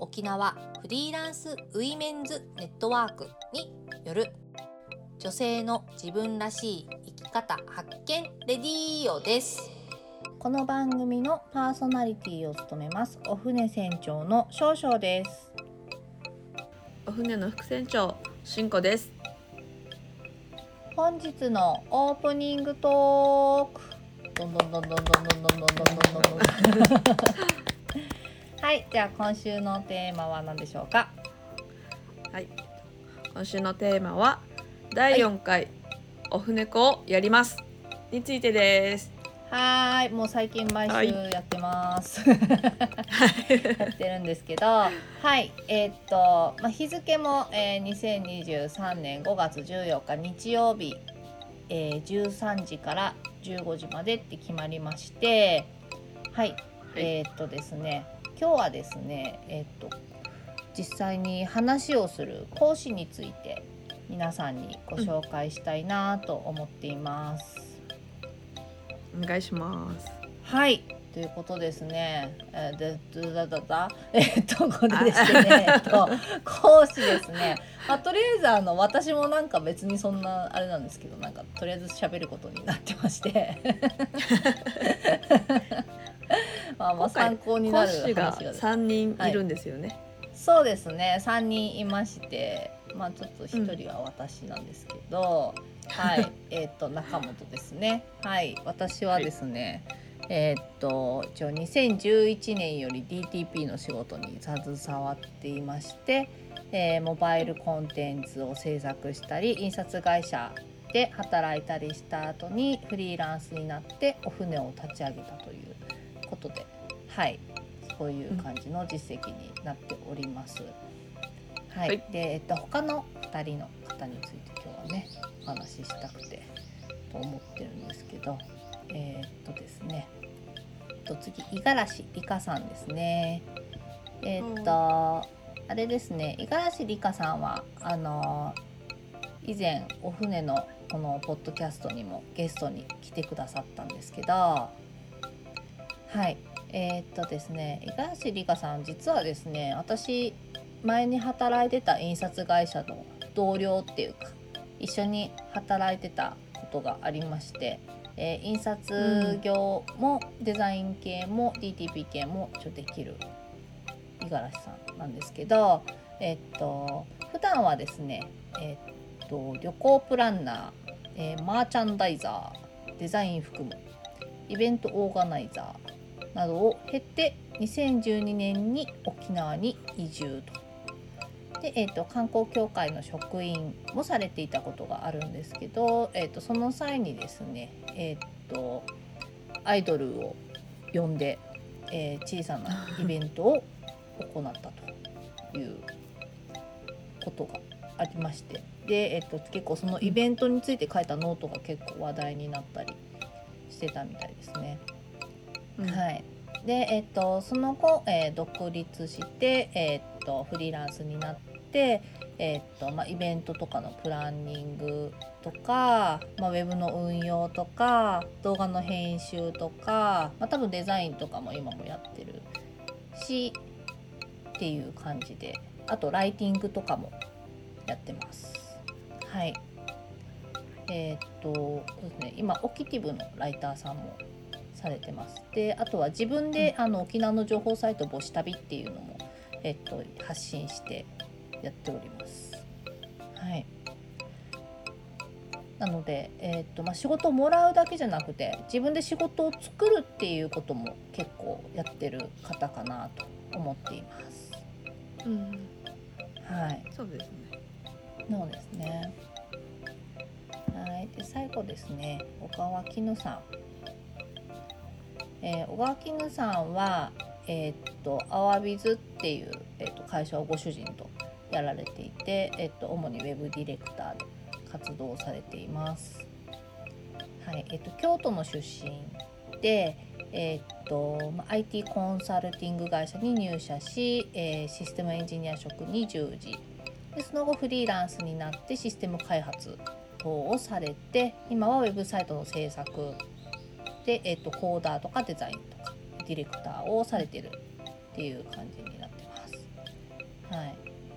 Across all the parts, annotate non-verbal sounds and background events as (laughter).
沖縄フリーランスウィメンズネットワークによる女性の自分らしい生き方発見レディーオです。この番組のパーソナリティを務めますお船船長の少々です。お船の副船長しんこです。本日のオープニングトーク。どんどんどんどんどんどんどんどんどんどんどんはいじゃあ今週のテーマは何でしょうか？はい。今週のテーマは第4回、お船子をやります。についてです。はーいもう最近毎週やってます、やってるんですけどはいえーっと、まあ、日付も、えー、2023年5月14日日曜日、えー、13時から15時までって決まりましてはい、えーっとですね今日はですねえーっと実際に話をする講師について皆さんにご紹介したいなと思っています。お願いしますはいということですね。えー、でだだだ (laughs) えーっとこれですね。えっと講師ですね。まあとりあえずあの私もなんか別にそんなあれなんですけどなんかとりあえず喋ることになってまして。(laughs) まあまあ参考になる話が三人いるんですよね、そうですね。3人いましてまあちょっと1人は私なんですけど、はい。(laughs) えっと中本ですね。はい。私はですね、えっと一応2011年より DTP の仕事に携わっていまして、えーモバイルコンテンツを制作したり印刷会社で働いたりした後にフリーランスになってお船を立ち上げたということではい。そういう感じの実績になっております。はい、はい。で、えっと、他の2人の方について今日はねお話ししたくてと思ってるんですけどえーっとですね。えっと次五十嵐里香さんですね。えーっと、あれですね。五十嵐里香さんはあの以前お船のこのポッドキャストにもゲストに来てくださったんですけどはいえーっとですね五十嵐里香さん実はですね私前に働いてた印刷会社の同僚っていうか一緒に働いてたことがありまして、えー印刷業もデザイン系も DTP 系もちょできる五十嵐さんなんですけどえーっと普段はですねえっと旅行プランナー、えーマーチャンダイザーデザイン含むイベントオーガナイザーなどを経て2012年に沖縄に移住と。でえー、と観光協会の職員もされていたことがあるんですけど、えー、とその際にですね、えー、とアイドルを呼んで、えー小さなイベントを行ったということがありましてで、えー、と結構そのイベントについて書いたノートが結構話題になったりしてたみたいですね。うん。はい、で、えっとその後、えー独立して、えっとフリーランスになって、えっとまあ、イベントとかのプランニングとか、まあ、ウェブの運用とか動画の編集とか、まあ、多分デザインとかも今もやってるしっていう感じであとライティングとかもやってます。はい。えーっとそうですね、今オキティブのライターさんもされてます。であとは自分で、あの沖縄の情報サイト「母子旅」っていうのも、えっと、発信してやっております。はいなので、えっとまあ、仕事をもらうだけじゃなくて自分で仕事を作るっていうことも結構やってる方かなと思っています。うんはいそうですねそうですね。はい、で最後ですね、小川絹さん。えー小川絹さんは、えーっとアワビズっていう、えーっと会社をご主人とやられていて、えっと、主にウェブディレクターで活動されています。はいえっと、京都の出身で、えっとま IT コンサルティング会社に入社し、えーシステムエンジニア職に従事でその後フリーランスになってシステム開発等をされて今はウェブサイトの制作で、えっと、コーダーとかデザインとかディレクターをされてるっていう感じになってます。はい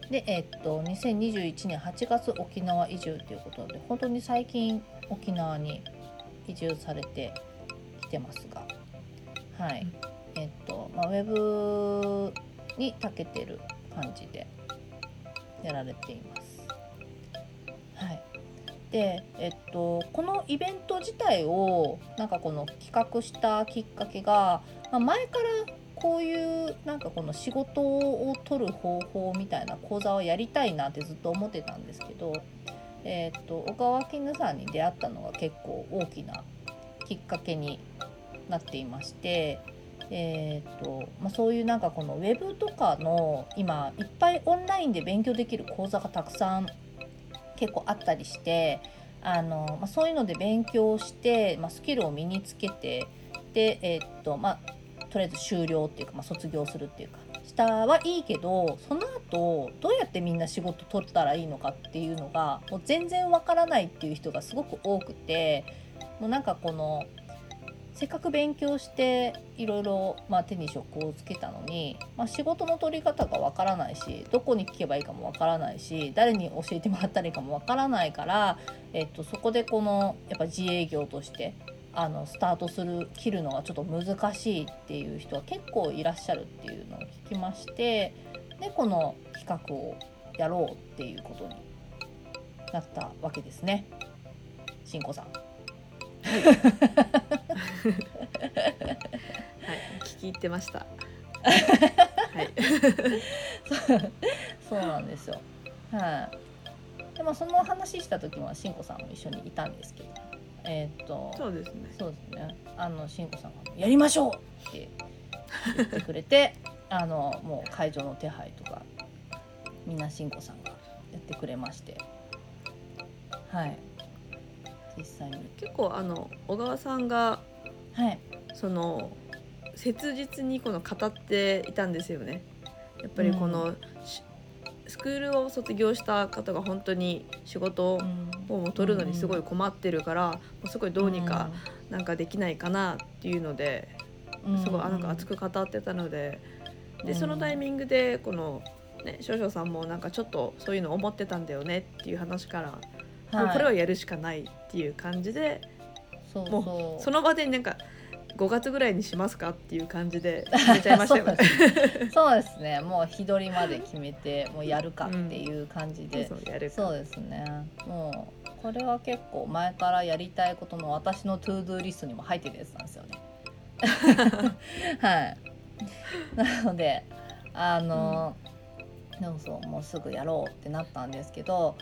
でえっと、2021年8月沖縄移住ということで本当に最近沖縄に移住されてきてますが、はいえっとまあ、ウェブに長けてる感じでやられています。で、えっと、このイベント自体をなんかこの企画したきっかけが、まあ、前からこういうなんかこの仕事を取る方法みたいな講座をやりたいなってずっと思ってたんですけど、えっと小川絹さんに出会ったのが結構大きなきっかけになっていまして。えーとまあ、そういうなんかこのウェブとかの今いっぱいオンラインで勉強できる講座がたくさん結構あったりしてあの、まあ、そういうので勉強して、まあ、スキルを身につけてで、えーとまあ、とりあえず終了っていうか、まあ、卒業するっていうかしたはいいけどその後どうやってみんな仕事取ったらいいのかっていうのがもう全然わからないっていう人がすごく多くてもうなんかこのせっかく勉強していろいろ、手に職をつけたのに、まあ、仕事の取り方がわからないしどこに聞けばいいかもわからないし誰に教えてもらったらいいかもわからないから、えっと、そこでこのやっぱ自営業としてあのスタートする切るのがちょっと難しいっていう人は結構いらっしゃるっていうのを聞きましてでこの企画をやろうっていうことになったわけですね。しんこさんはい、聞き入ってました。はい。そうなんですよ。はい。でもその話した時はしんこさんも一緒にいたんですけど、えーっとそうですね。そうですね。あのしんこさんがやりましょうって言ってくれて、あのもう会場の手配とかみんなしんこさんがやってくれまして、はい。実際に。結構あの小川さんがはい。その切実にこの語っていたんですよね。やっぱりこの、しスクールを卒業した方が本当に仕事をも取るのにすごい困ってるから、もうすごいどうにかなんかできないかなっていうので、うん。すごいあなんか熱く語ってたので、でそのタイミングでこのね少々さんもなんかちょっとそういうの思ってたんだよねっていう話から、もうこれはやるしかないっていう感じで、そうもそう。その場でなんか5月ぐらいにしますかっていう感じで決めちゃいましたよね。(laughs) そうです。ね。もう日取りまで決めてもうやるかっていう感じで、そうやるそうですね。もうこれは結構前からやりたいことの私の to-do リストにも入ってるやつなんですよね。(laughs) はい。なのであの、でもそうもうすぐやろうってなったんですけど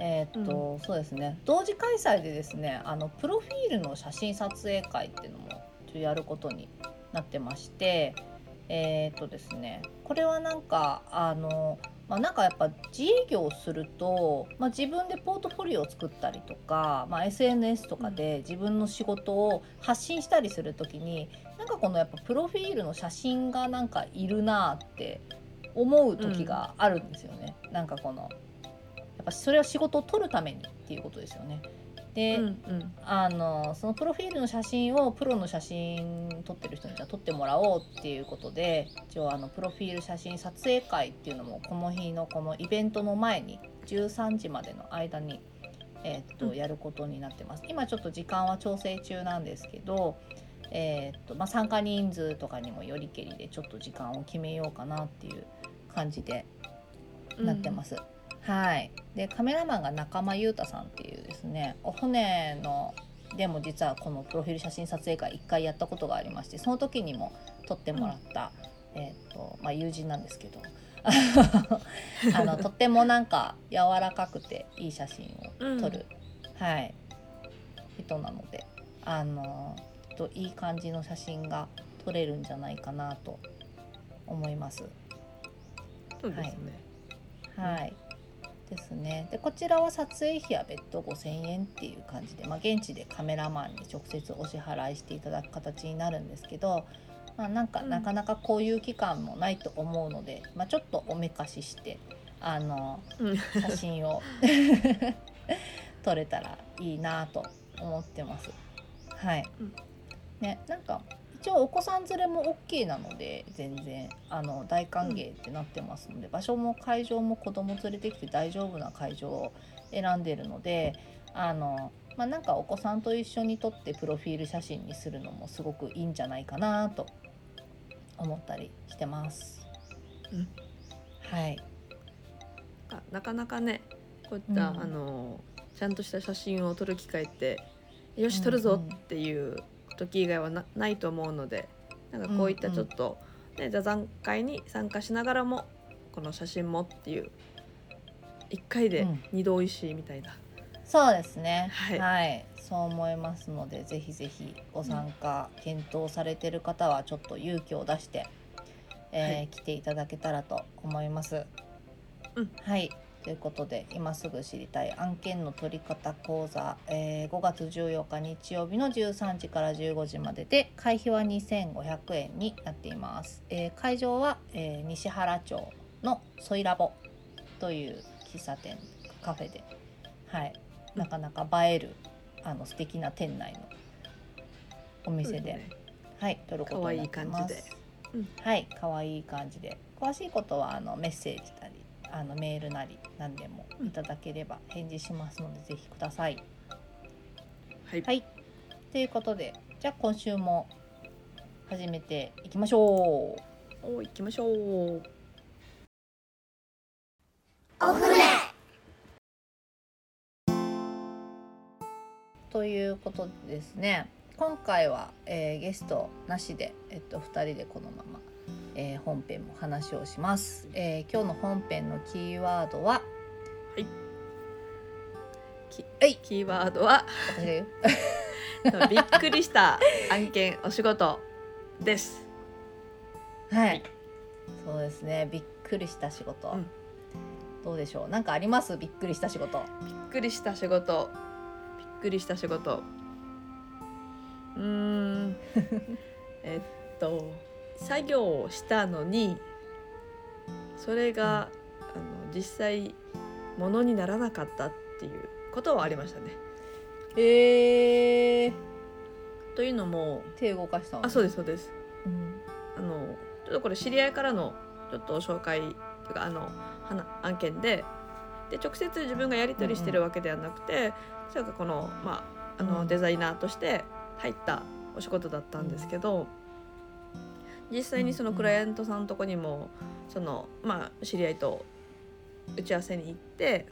えーっと、そうですね。同時開催でですねあのプロフィールの写真撮影会っていうのもちょっとやることになってましてえーっとですねこれはなんかあのまあ、なんかやっぱ自営業をすると、まあ、自分でポートフォリオを作ったりとか、まあ、SNS とかで自分の仕事を発信したりする時になんかこのやっぱプロフィールの写真がなんかいるなって思う時があるんですよね。なんかこのやっぱそれは仕事を撮るためにっていうことですよね。で、うんうんあのそのプロフィールの写真をプロの写真撮ってる人にじゃあ撮ってもらおうっていうことで一応あのプロフィール写真撮影会っていうのもこの日のこのイベントの前に13時までの間に、えーっとうんやることになってます今ちょっと時間は調整中なんですけど、えーっとまあ、参加人数とかにもよりけりでちょっと時間を決めようかなっていう感じでなってます。はい。でカメラマンが中間裕太さんっていうですね、お船のでも実はこのプロフィール写真撮影会一回やったことがありまして、その時にも撮ってもらった、えっ、とまあ友人なんですけど、(laughs) あのとってもなんか柔らかくていい写真を撮る、はい。人なので、あのといい感じの写真が撮れるんじゃないかなと思います。そうですね。はいですね。でこちらは撮影費は別途5,000円っていう感じで、まあ、現地でカメラマンに直接お支払いしていただく形になるんですけど、まあ、なんか、なかなかこういう期間もないと思うので、まあ、ちょっとおめかししてあの写真を (laughs) 撮れたらいいなと思ってます。はい、ね、なんか一応お子さん連れも OK なので全然。あの大歓迎ってなってますので、場所も会場も子供連れてきて大丈夫な会場を選んでるのであの、まあ、なんかお子さんと一緒に撮ってプロフィール写真にするのもすごくいいんじゃないかなと思ったりしてます。うん、はい。あなかなかねこういった、うん、あのちゃんとした写真を撮る機会ってよし撮るぞっていう時以外はないと思うのでなんかこういったちょっと、ね、座談会に参加しながらもこの写真もっていう1回で2度おいしいみたいな、うん、そうですね、はい、はい、そう思いますのでぜひぜひご参加検討されてる方はちょっと勇気を出して、えーはい、来ていただけたらと思います。うん、はいということで今すぐ知りたい案件の取り方講座、えー、5月14日日曜日の13時から15時までで会費は2500円になっています、えー、会場は、えー、西原町のソイラボという喫茶店カフェで、はい、なかなか映えるあの素敵な店内のお店で、ね、はい取ることになってます。はい可愛い感じで。詳しいことはあのメッセージあのメールなり何でもいただければ返事しますので、ぜひください。はい、はい、ということでじゃあ今週も始めていきましょう。お行きましょう。お船ということでですね今回は、えー、ゲストなしで、えっと、2人でこのままえー、本編も話をします、えー、今日の本編のキーワードは？はい。はい。キーワードは？(laughs) びっくりした案件お仕事です。はい、はい、そうですね。びっくりした仕事、うん、どうでしょう？なんかあります？びっくりした仕事。びっくりした仕事。びっくりした仕事。うん。(laughs) えっと作業をしたのにそれが、あの実際ものにならなかったっていうことはありましたね。へえー。というのも手動かしたあそうですそうです。うん、あのちょっとこれ知り合いからのちょっと紹介というかあの案件でで直接自分がやり取りしてるわけではなくて、うんうん、それこの,、まあ、あのデザイナーとして入ったお仕事だったんですけど。うん実際にそのクライアントさんのとこにもそのまあ知り合いと打ち合わせに行って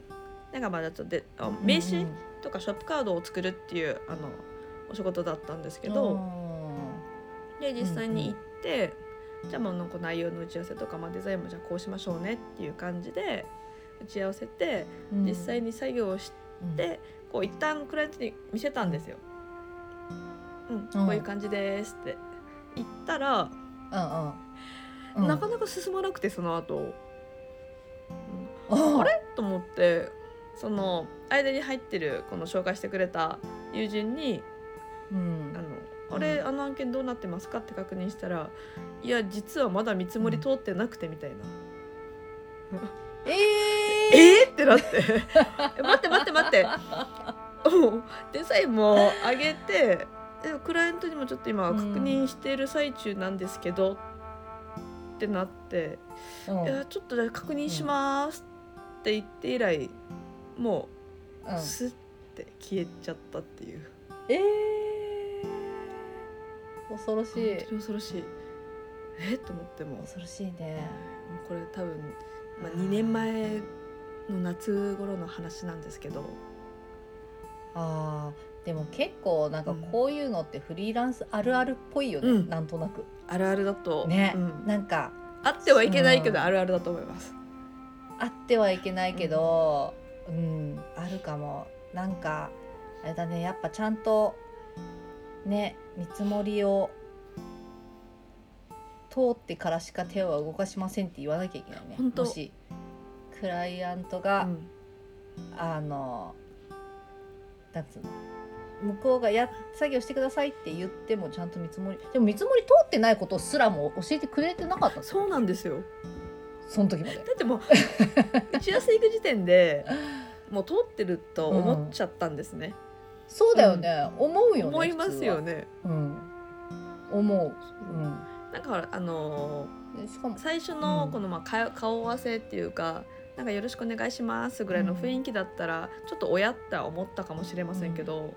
なんかまだちょっとで名刺とかショップカードを作るっていうあのお仕事だったんですけどで実際に行って、じゃあもうなんか内容の打ち合わせとか、まあ、デザインもじゃあこうしましょうねっていう感じで打ち合わせて、実際に作業をして、こう一旦クライアントに見せたんですよ。うん、こういう感じですって。言ったらうんうん、なかなか進まなくてその後、うん、あれ？と思って。その間に入ってるこの紹介してくれた友人に「うん、あのあれ、あの案件どうなってますか?」って確認したら「いや実はまだ見積もり通ってなくて」みたいな。えー、え？ー、ってなって。待って待って待って。デザインも上げてでクライアントにもちょっと今確認している最中なんですけど、うん、ってなって「うん、いやちょっと確認します」って言って以来もうスッて消えちゃったっていう。えー、恐ろしい。恐ろしい。えっと思っても。恐ろしいね。これ多分、まあ、2年前の夏頃の話なんですけど。ああでも結構なんかこういうのってフリーランスあるあるっぽいよね、うん、なんとなく。あるあるだと。ね、うん、なんかあってはいけないけど、あるあるだと思います。あってはいけないけど、うん、うん、あるかも。なんかあれだねやっぱちゃんとね見積もりを通ってからしか手は動かしませんって言わなきゃいけないね。もしクライアントうが、ん。あのなんつうの向こうがや作業してくださいって言ってもちゃんと見積もりでも見積もり通ってないことすらも教えてくれてなかった。そうなんですよ。その時まで。だってもう (laughs) 打ち合わせ行く時点でもう通ってると思っちゃったんですね、そうだよね、思うよね思いますよね。ねうん。思う、なんかほらあのしかも。ー最初うん。のこのまあ顔顔合わせっていうかなんかよろしくお願いしますぐらいの雰囲気だったら、ちょっと親って思ったかもしれませんけど、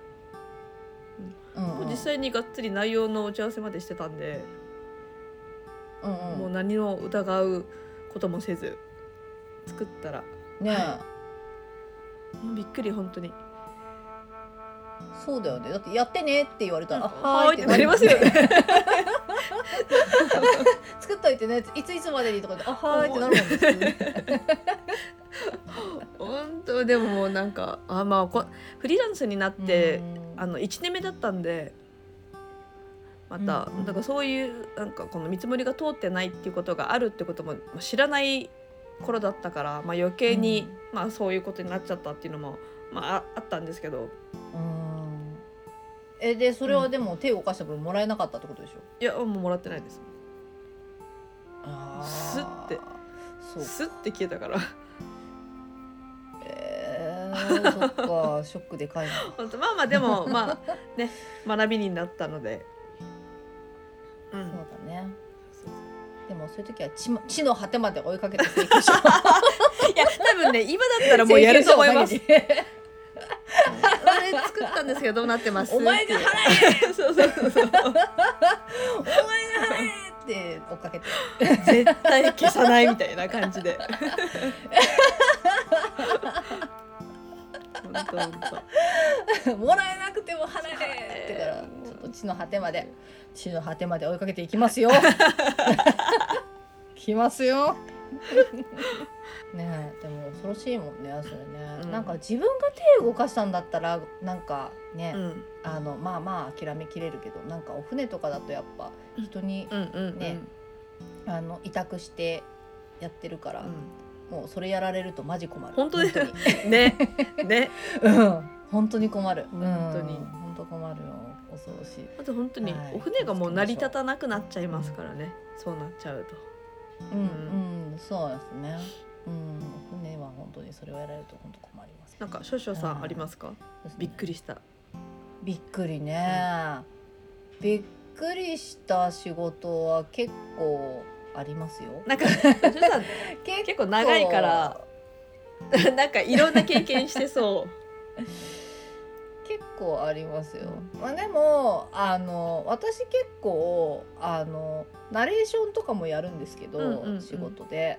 うんうん。もう実際にがっつり内容の打ち合わせまでしてたんで、うんもう何も疑うこともせず作ったらうん、ねもうびっくり本当に。そうだよね。だってやってねって言われたら、あはーいってなりるますよね。(laughs) 作っといてね。いついつまでにとかであはーいってなるもんね。普通ね本当。でもなんかあまあこフリーランスになって、うんあの1年目だったんでまた、うんうん。だからそういうなんかこの見積もりが通ってないっていうことがあるってこともまあ知らない頃だったから、まあ、余計に、まあ、そういうことになっちゃったっていうのも、まあ、ああったんですけど。うん。えでそれはでも手を動かした分もらえなかったってことでしょ？いやもうもらってないです。あー。スッて。スッて消えたから。えー、そっかショックでかいな本当まあまあでもまあね (laughs) 学びになったので、うそうん、だね。でもそういう時は地も地の果てまで追いかけて請求書。(laughs) いや多分ね今だったらもうやると思います。あれ作ったんですけどどうなってます？お前が払え！そうそうそうそう。お前が払え！って追っかけて。絶対消さないみたいな感じで (laughs) もらえなくても払えってからちょっと地の果てまで地の果てまで追いかけていきますよ。(laughs) 来ますよ。ねえでも恐ろしいもんねそれね、うん。なんか自分が手を動かしたんだったらなんかね、当うん。あのまあまあ諦めきれるけどなんかお船とかだとやっぱ人に、うんうんうん。ねあの委託してやってるから、うもうそれやられるとマジ困る。本当だよ。本当に。んね。ね。(laughs) うん。本当に困る。本当に。うん本当困るよ。恐ろしい。あと本当にはい。お船がもう成り立たなくなっちゃいますからね。そうなっちゃうと。うん。うん。そうですね。うん。船は本当にそれをやられると本当困ります。なんか少々さうん。んありますか？ですね。びっくりした。びっくりね、びっくりした仕事は結構ありますよ。なんか (laughs) 結構。長いから (laughs) なんかいろんな経験してそう。(laughs) 結構ありますよ、まあ、でもあの私結構あのナレーションとかもやるんですけど、うんうんうん。仕事で、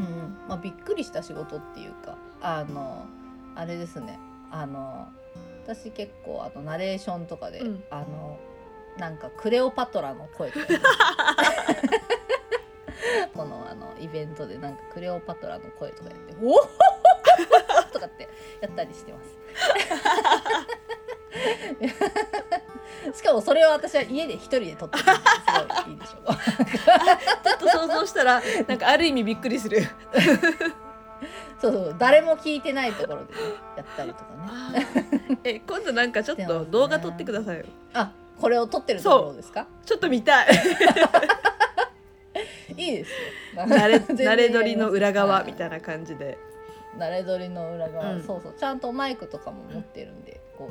うんまあ、びっくりした仕事っていうかあのあれですね。あの私結構あのナレーションとかで、うん。あのなんかクレオパトラの声とか (laughs) このあのイベントでなんかクレオパトラの声とかやって「(laughs) おお! (laughs)」とかってやったりしてます。しかもそれを私は家で一人で撮ってるすごいいいでしょう。ちょっと想像したらなんかある意味びっくりするそうそう誰も聞いてないところで、ね、やったりとかね。え今度なんかちょっと動画撮ってくださいよあこれを撮ってるところですか？ちょっと見たいいいですよ。慣れ慣れ撮りの裏側みいたいな感じで。な。慣れ撮りの裏側、うん。そうそう。ちゃんとマイクとかも持ってるんで、こう。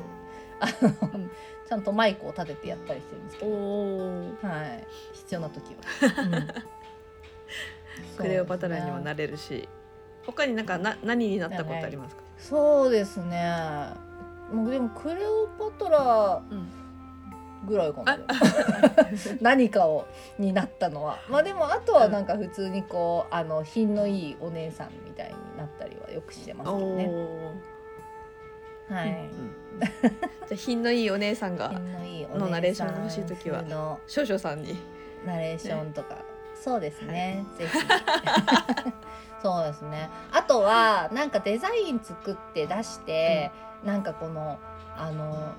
あのちゃんとマイクを立ててやったりしてるんですけおど、おはい。必要な時は。うん。クレオパトラにもる。なれるし。他になんかな何になったことありますか、そうですね。もうでもクレオパトラうんぐらいかなあ。(laughs) 何かをになったのは。まあでもあとはなんか普通にこうあの品のいいお姉さんみたいになったりはよくしてますおけどね。ー。はい。うん (laughs) じゃあ品のいいお姉さんが品のナレーションが欲しい時は少々さんに。ナレーションとか、そうですね、ぜひ。(laughs) そうですね。あとはなんかデザイン作って出して、なんかこのあの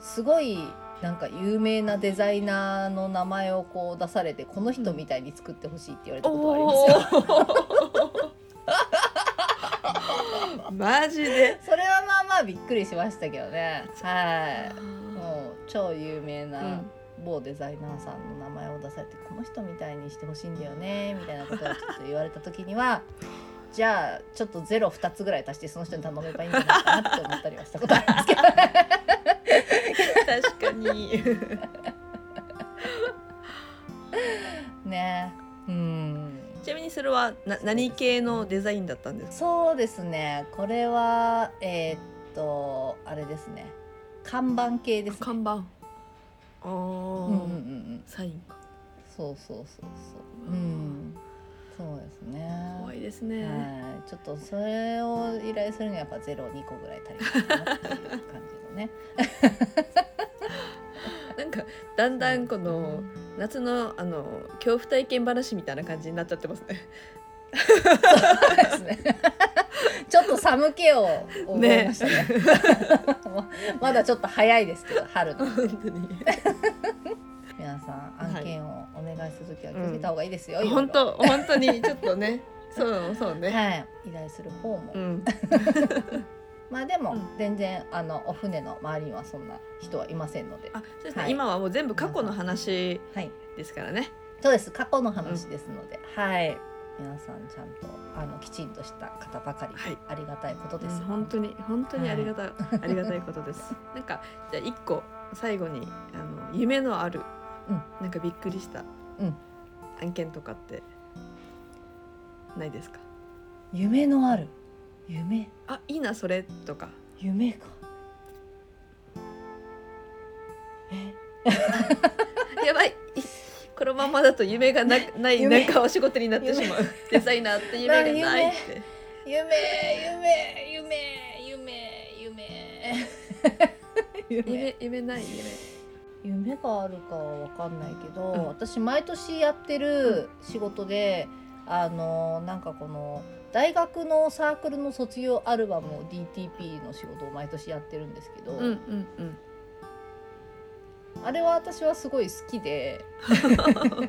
すごいなんか有名なデザイナーの名前をこう出されてこの人みたいに作ってほしいって言われたことがありますよ。(laughs) マジで？それはまあまあびっくりしましたけどね。はい。もう超有名うなん某デザイナーさんの名前を出されてこの人みたいにしてほしいんだよねみたいなことをちょっと言われた時にはじゃあちょっとゼロ2つぐらい足してその人に頼めばいいんじゃないかなって思ったりはしたことあるんですけど確かに。(laughs) ね。うん。ちなみにそれはな何系のデザインだったんですか？そうですね。これはえーっとあれですね。看板系ですね。看板。ああ、うんうんサインか。そうそうそうそう。うん。そうですね。怖いですね、はい、ちょっとそれを依頼するにはやっぱゼロ2個ぐらい足りないかなっていう感じのね。なんかだんだんこの夏のあの恐怖体験話みたいな感じになっちゃってますね。そうですね。(laughs) ちょっと寒気を覚えましたね。(laughs) まだちょっと早いですけど春の。本当に。皆さん案件をお願いするときは気をつけた方がいいですよ。本当本当にちょっとね。そうそうね。はい、依頼する方も、うん。まあでも、うん。全然あのお船の周りにはそんな人はいませんので、あ、そうですね。はい。今はもう全部過去の話はい、ですからね。そうです。過去の話ですので、はい。皆さんちゃんとあのきちんとした方ばかり、はい。ありがたいことです、うん本当に本当にありがたい、(laughs) ありがたいことです。なんかじゃあ一個最後にあの夢のある、うん。なんかびっくりした、うん。案件とかってないですか？夢のある夢。あいいなそれとか。夢か。え？(laughs) やばい。このままだと夢がなないなんかお仕事になってしまう。デザイナーって夢がないって。夢。夢。夢。夢。夢。夢。夢ない夢。夢があるかは分かんないけど、うん、私毎年やってる仕事であのなんかこの。大学のサークルの卒業アルバムを DTP の仕事を毎年やってるんですけど、うんうんうん。あれは私はすごい好きで (laughs)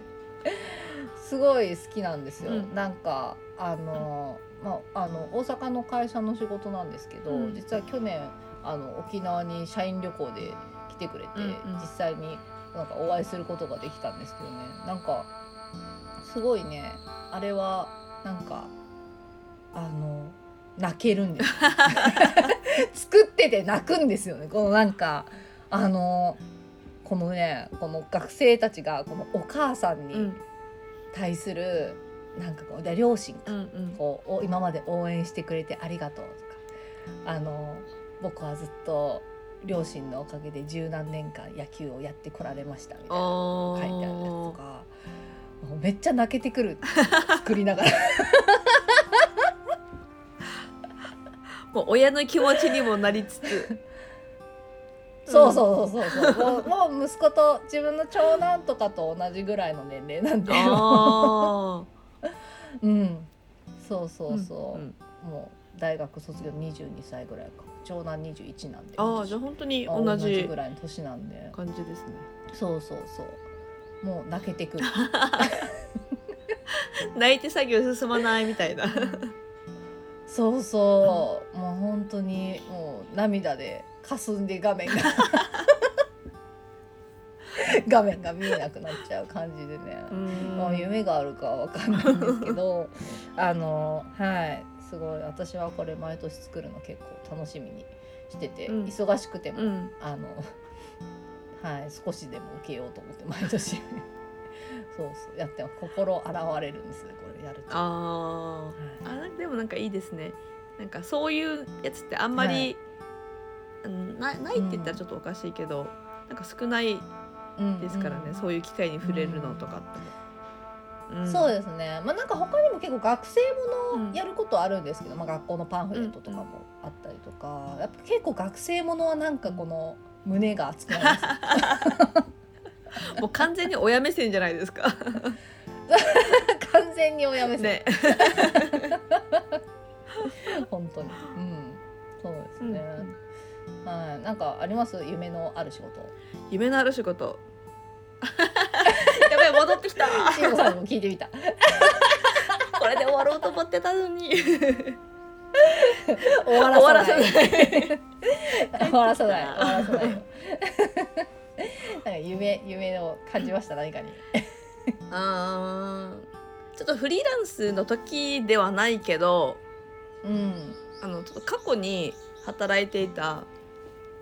すごい好きなんですよ。うん。なんかあの、まあ、あの大阪の会社の仕事なんですけど、うん。実は去年あの沖縄に社員旅行で来てくれて、うんうん。実際になんかお会いすることができたんですけどね。なんかすごいね。あれはなんかあの泣けるんです (laughs) 作ってて泣くんですよね。このなんかあのこのねこの学生たちがこのお母さんにうん。対する、なんかこうで両親かうんうん。こうお今まで応援してくれてありがとうとかあの僕はずっと両親のおかげで十何年間野球をやってこられましたみたいな書いてあるやつとかめっちゃ泣けてくる作りながら (laughs) もう親の気持ちにもなりつつ。(laughs) そうそうそうそうそう。もうもう息子と自分の長男とかと同じぐらいの年齢なんであ (laughs) うん。そうそあ。うそう、んもう大学卒業22歳ぐらいか。長男21なんでああじゃあ本当にあ同じぐらいの年なんで感じですね。そうそうそう。もう泣けてくる。(laughs) 泣いて作業進まないみたいな。そうそう。もう本当にもう涙で霞んで画面が。(laughs) 画面が見えなくなっちゃう感じでね、もう夢があるかは分かんないんですけど。あのはい。すごい。私はこれ毎年作るの結構楽しみにしてて、うん。忙しくても、うん。あのはい。少しでも受けようと思って毎年。(laughs) そうそう。やっても心洗われるんですねこれやると。ああ。はい。あでもなんかいいですね。なんかそういうやつってあんまり、うんなないって言ったらちょっとおかしいけど、なんか少ないうんですからね、うんそういう機会に触れるのとかって。も。ん。そうですね、まあ、なんか他にも結構学生もうん。のやることあるんですけど、まあ、学校のパンフレットとかもあったりとか、やっぱ結構学生ものはなんかこの胸が熱くなります。(laughs) もう完全に親目線じゃないですか。(laughs) 完全に親目線、ね。(laughs) 本当に。うん。そうですうん。ね、はい。なんかあります？夢のある仕事。夢のある仕事。(laughs) やばい戻ってきた。しんごさんにも聞いてみた。(laughs) これで終わろうと思ってたのに。終わらさない。終わらさない。終わらさない。なんか夢夢を感じました？何かに。あーちょっとフリーランスの時ではないけどうん。あのちょっと過去に働いていた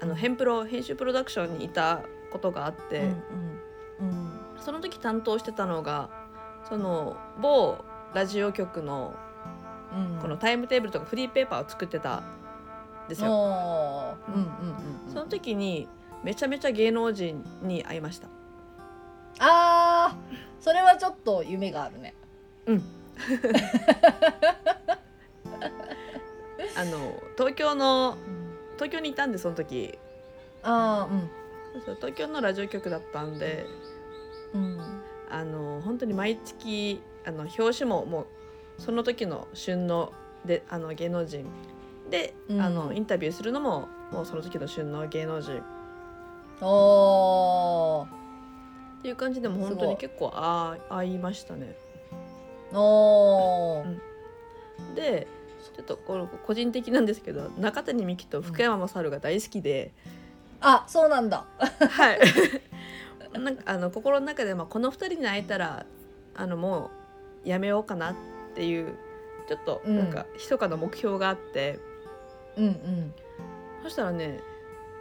あの編プロ編集プロダクションにいたことがあって、うんうんその時担当してたのがその某ラジオ局のうん。このタイムテーブルとかフリーペーパーを作ってたんですよ。うんうんうん。その時にめちゃめちゃ芸能人に会いました。あー。それはちょっと夢があるねあの東京の東京にいたんでその時。ああうん。そうそう東京のラジオ局だったんで。うん。あの本当に毎月あの表紙ももうその時の旬のであの芸能人。で、うん。あのインタビューするのももうその時の旬の芸能人。っおー。ていう感じでも本当に結構あ会いましたね。おー。うん。でちょっとこの個人的なんですけど中谷美紀と福山雅治が大好きで、あそうなんだ。はい。(laughs) なんかあの心の中で、まあ、この2人に会えたらあのもうやめようかなっていうちょっとなんか密かな目標があって、うんうん。そしたらね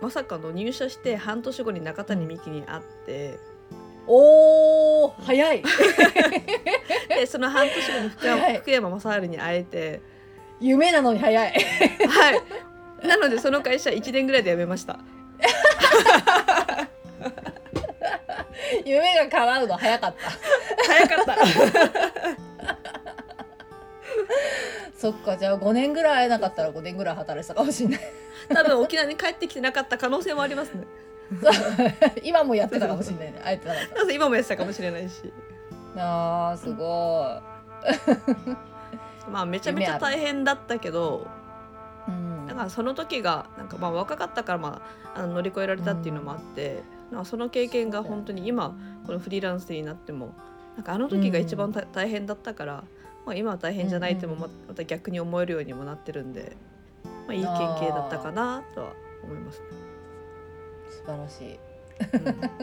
まさかの入社して半年後に中谷美紀に会って、おー早い (laughs) でその半年後に福山,、はい。福山雅治に会えて。夢なのに早い。はい。なのでその会社1年ぐらいで辞めました。夢が叶うの早かった。早かった。(laughs) そっかじゃあ5年ぐらい会えなかったら5年ぐらい働いてたかもしれない。多分沖縄に帰ってきてなかった可能性もありますね。(laughs) 今もやってたかもしれない。ね会えてなかっなぜ今もやってたかもしれないし。たあーすごまあめちゃめちゃ大変だったけどい、うん。だからその時がなんかまあ若かったからまああの乗り越えられたっていうのもあって、なんかその経験が本当に今このフリーランスになってもなんかあの時が一番た大変だったから、まあ、今は大変じゃないってもままた逆に思えるようにもなってるんで、まあ、いい経験だったかなとは思いますね。素晴らしい。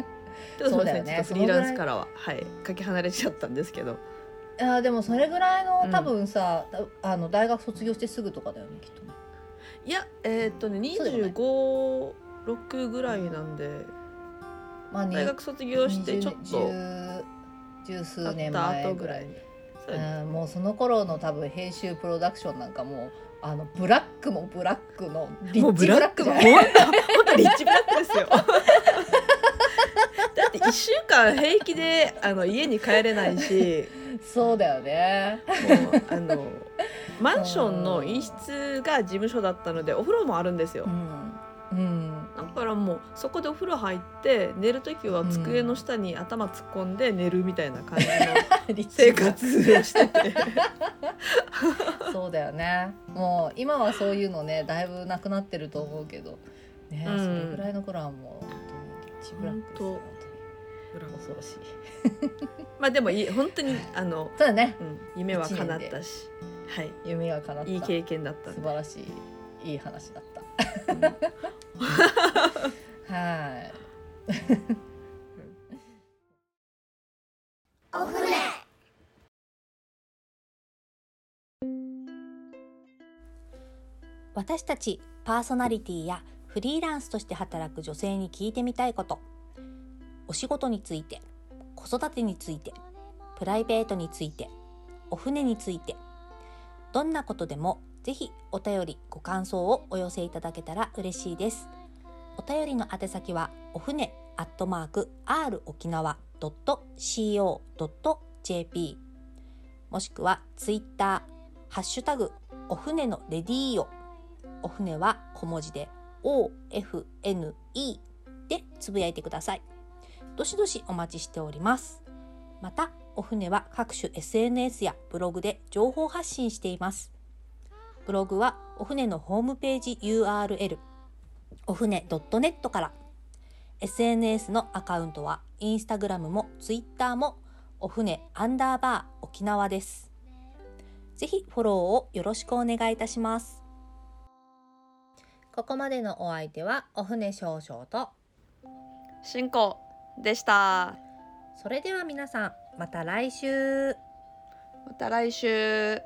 うんでもそそううだよね。ですね。ちょっとフリーランスからははいかけ離れちゃったんですけど。いやでもそれぐらいのうん多分さ、たあの大学卒業してすぐとかだよねきっとね。いやえーっとねそうでもない256ぐらいなんでまあに大学卒業してちょっと十十数年前ぐらい。ううんもうその頃の多分編集プロダクションなんかもうあのブラックもブラックのリッチブラックも本当リッチブラックですよ。(laughs) だって一週間平気であの家に帰れないし、そうだよね。もうあのマンションの一室が事務所だったのでお風呂もあるんですよ。う。ん。うん。だからもうそこでお風呂入って寝る時は机の下に頭突っ込んで寝るみたいな感じの (laughs) 生活をしてて。クそうだよね。もう今はそういうのねだいぶなくなってると思うけど。ね、うん。それぐらいの頃はもう本当にリッチブラック恐ろしい。(laughs) まあでもいい本当にあの、そうだね。うん、夢は叶ったし、はい、夢が叶った。いい経験だった。素晴らしいいい話だった。うん。はい。私たちパーソナリティやフリーランスとして働く女性に聞いてみたいことお仕事について子育てについてプライベートについてお船についてどんなことでもぜひお便りご感想をお寄せいただけたら嬉しいです。お便りの宛先はお船アットマーク r 沖縄 .co.jp もしくはツイッターハッシュタグお船のレディーオお船は小文字で OFNE でつぶやいてください。どしどしお待ちしております。またお船は各種 SNS やブログで情報発信しています。ブログはお船のホームページ URL お船 .net から。SNS のアカウントはインスタグラムもツイッターもお船アンダーバー沖縄です。ぜひフォローをよろしくお願いいたします。ここまでのお相手はお船少々と進行でした。それでは皆さんまた来週。また来週